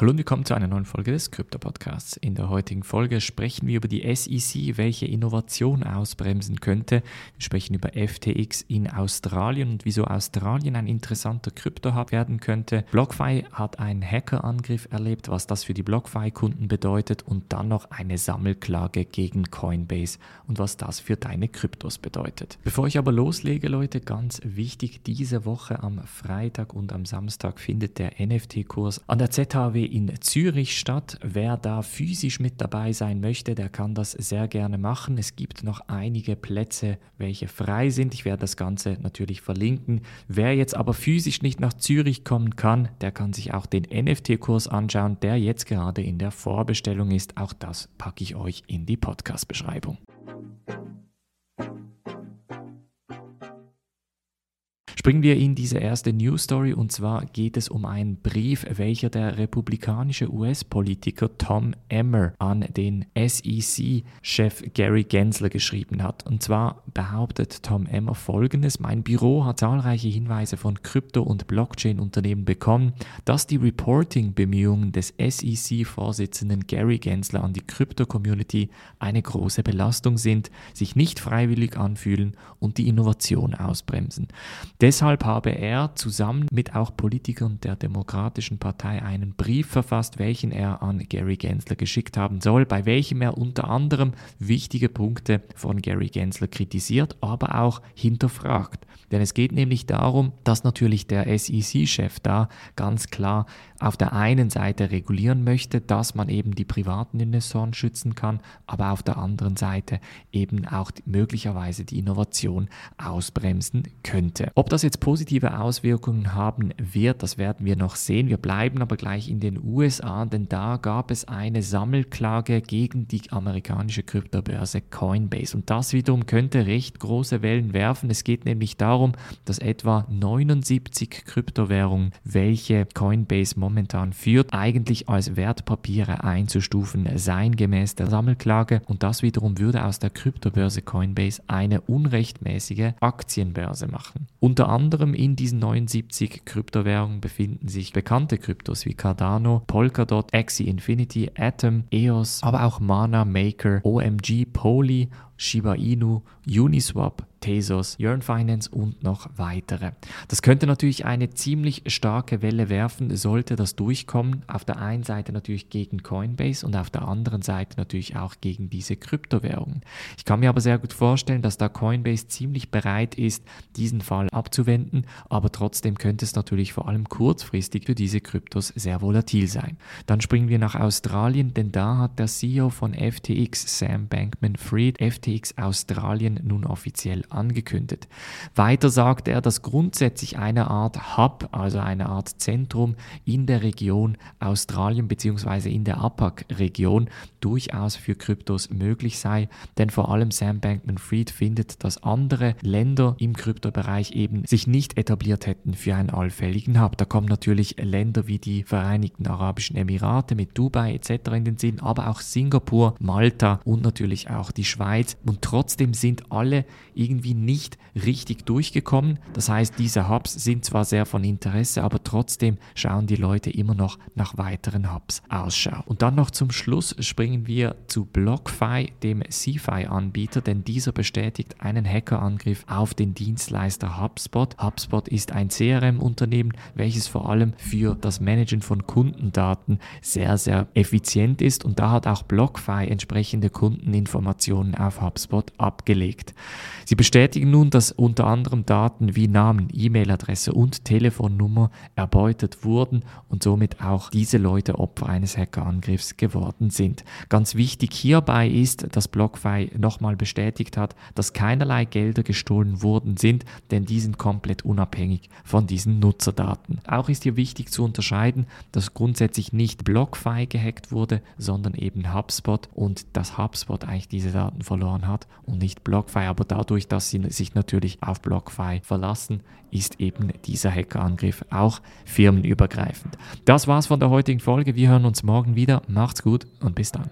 Hallo und willkommen zu einer neuen Folge des Krypto-Podcasts. In der heutigen Folge sprechen wir über die SEC, welche Innovation ausbremsen könnte. Wir sprechen über FTX in Australien und wieso Australien ein interessanter Krypto-Hub werden könnte. BlockFi hat einen Hackerangriff erlebt, was das für die BlockFi-Kunden bedeutet und dann noch eine Sammelklage gegen Coinbase und was das für deine Kryptos bedeutet. Bevor ich aber loslege, Leute, ganz wichtig, diese Woche am Freitag und am Samstag findet der NFT-Kurs an der ZHW in Zürich statt. Wer da physisch mit dabei sein möchte, der kann das sehr gerne machen. Es gibt noch einige Plätze, welche frei sind. Ich werde das Ganze natürlich verlinken. Wer jetzt aber physisch nicht nach Zürich kommen kann, der kann sich auch den NFT-Kurs anschauen, der jetzt gerade in der Vorbestellung ist. Auch das packe ich euch in die Podcast-Beschreibung. Springen wir in diese erste News Story und zwar geht es um einen Brief, welcher der republikanische US-Politiker Tom Emmer an den SEC-Chef Gary Gensler geschrieben hat. Und zwar behauptet Tom Emmer folgendes: Mein Büro hat zahlreiche Hinweise von Krypto- und Blockchain-Unternehmen bekommen, dass die Reporting-Bemühungen des SEC-Vorsitzenden Gary Gensler an die Krypto-Community eine große Belastung sind, sich nicht freiwillig anfühlen und die Innovation ausbremsen. Deshalb habe er zusammen mit auch Politikern der Demokratischen Partei einen Brief verfasst, welchen er an Gary Gensler geschickt haben soll, bei welchem er unter anderem wichtige Punkte von Gary Gensler kritisiert, aber auch hinterfragt. Denn es geht nämlich darum, dass natürlich der SEC-Chef da ganz klar auf der einen Seite regulieren möchte, dass man eben die privaten Investoren schützen kann, aber auf der anderen Seite eben auch möglicherweise die Innovation ausbremsen könnte. Ob das das jetzt positive Auswirkungen haben wird, das werden wir noch sehen. Wir bleiben aber gleich in den USA, denn da gab es eine Sammelklage gegen die amerikanische Kryptobörse Coinbase. Und das wiederum könnte recht große Wellen werfen. Es geht nämlich darum, dass etwa 79 Kryptowährungen, welche Coinbase momentan führt, eigentlich als Wertpapiere einzustufen seien gemäß der Sammelklage. Und das wiederum würde aus der Kryptobörse Coinbase eine unrechtmäßige Aktienbörse machen. Unter anderem in diesen 79 Kryptowährungen befinden sich bekannte Kryptos wie Cardano, Polkadot, Axie Infinity, Atom, EOS, aber auch Mana, Maker, OMG, Poly, Shiba Inu, Uniswap, Tezos, Yearn Finance und noch weitere. Das könnte natürlich eine ziemlich starke Welle werfen, sollte das durchkommen. Auf der einen Seite natürlich gegen Coinbase und auf der anderen Seite natürlich auch gegen diese Kryptowährungen. Ich kann mir aber sehr gut vorstellen, dass da Coinbase ziemlich bereit ist, diesen Fall abzuwenden, aber trotzdem könnte es natürlich vor allem kurzfristig für diese Kryptos sehr volatil sein. Dann springen wir nach Australien, denn da hat der CEO von FTX, Sam Bankman-Fried, FTX Australien nun offiziell angekündigt. Weiter sagte er, dass grundsätzlich eine Art Hub, also eine Art Zentrum in der Region Australien bzw. in der APAC-Region durchaus für Kryptos möglich sei, denn vor allem Sam Bankman-Fried findet, dass andere Länder im Kryptobereich eben sich nicht etabliert hätten für einen allfälligen Hub. Da kommen natürlich Länder wie die Vereinigten Arabischen Emirate mit Dubai etc. in den Sinn, aber auch Singapur, Malta und natürlich auch die Schweiz. Und trotzdem sind alle irgendwie nicht richtig durchgekommen. Das heißt, diese Hubs sind zwar sehr von Interesse, aber trotzdem schauen die Leute immer noch nach weiteren Hubs Ausschau. Und dann noch zum Schluss springen wir zu BlockFi, dem CFI-Anbieter, denn dieser bestätigt einen Hackerangriff auf den Dienstleister HubSpot. HubSpot ist ein CRM-Unternehmen, welches vor allem für das Managen von Kundendaten sehr, sehr effizient ist und da hat auch BlockFi entsprechende Kundeninformationen auf HubSpot abgelegt. Sie bestätigen nun, dass unter anderem Daten wie Namen, E-Mail-Adresse und Telefonnummer erbeutet wurden und somit auch diese Leute Opfer eines Hackerangriffs geworden sind. Ganz wichtig hierbei ist, dass BlockFi nochmal bestätigt hat, dass keinerlei Gelder gestohlen worden sind, denn die sind komplett unabhängig von diesen Nutzerdaten. Auch ist hier wichtig zu unterscheiden, dass grundsätzlich nicht BlockFi gehackt wurde, sondern eben HubSpot und dass HubSpot eigentlich diese Daten verloren hat und nicht BlockFi, aber dadurch, dass dass sie sich natürlich auf BlockFi verlassen, ist eben dieser Hackerangriff auch firmenübergreifend. Das war's von der heutigen Folge. Wir hören uns morgen wieder. Macht's gut und bis dann.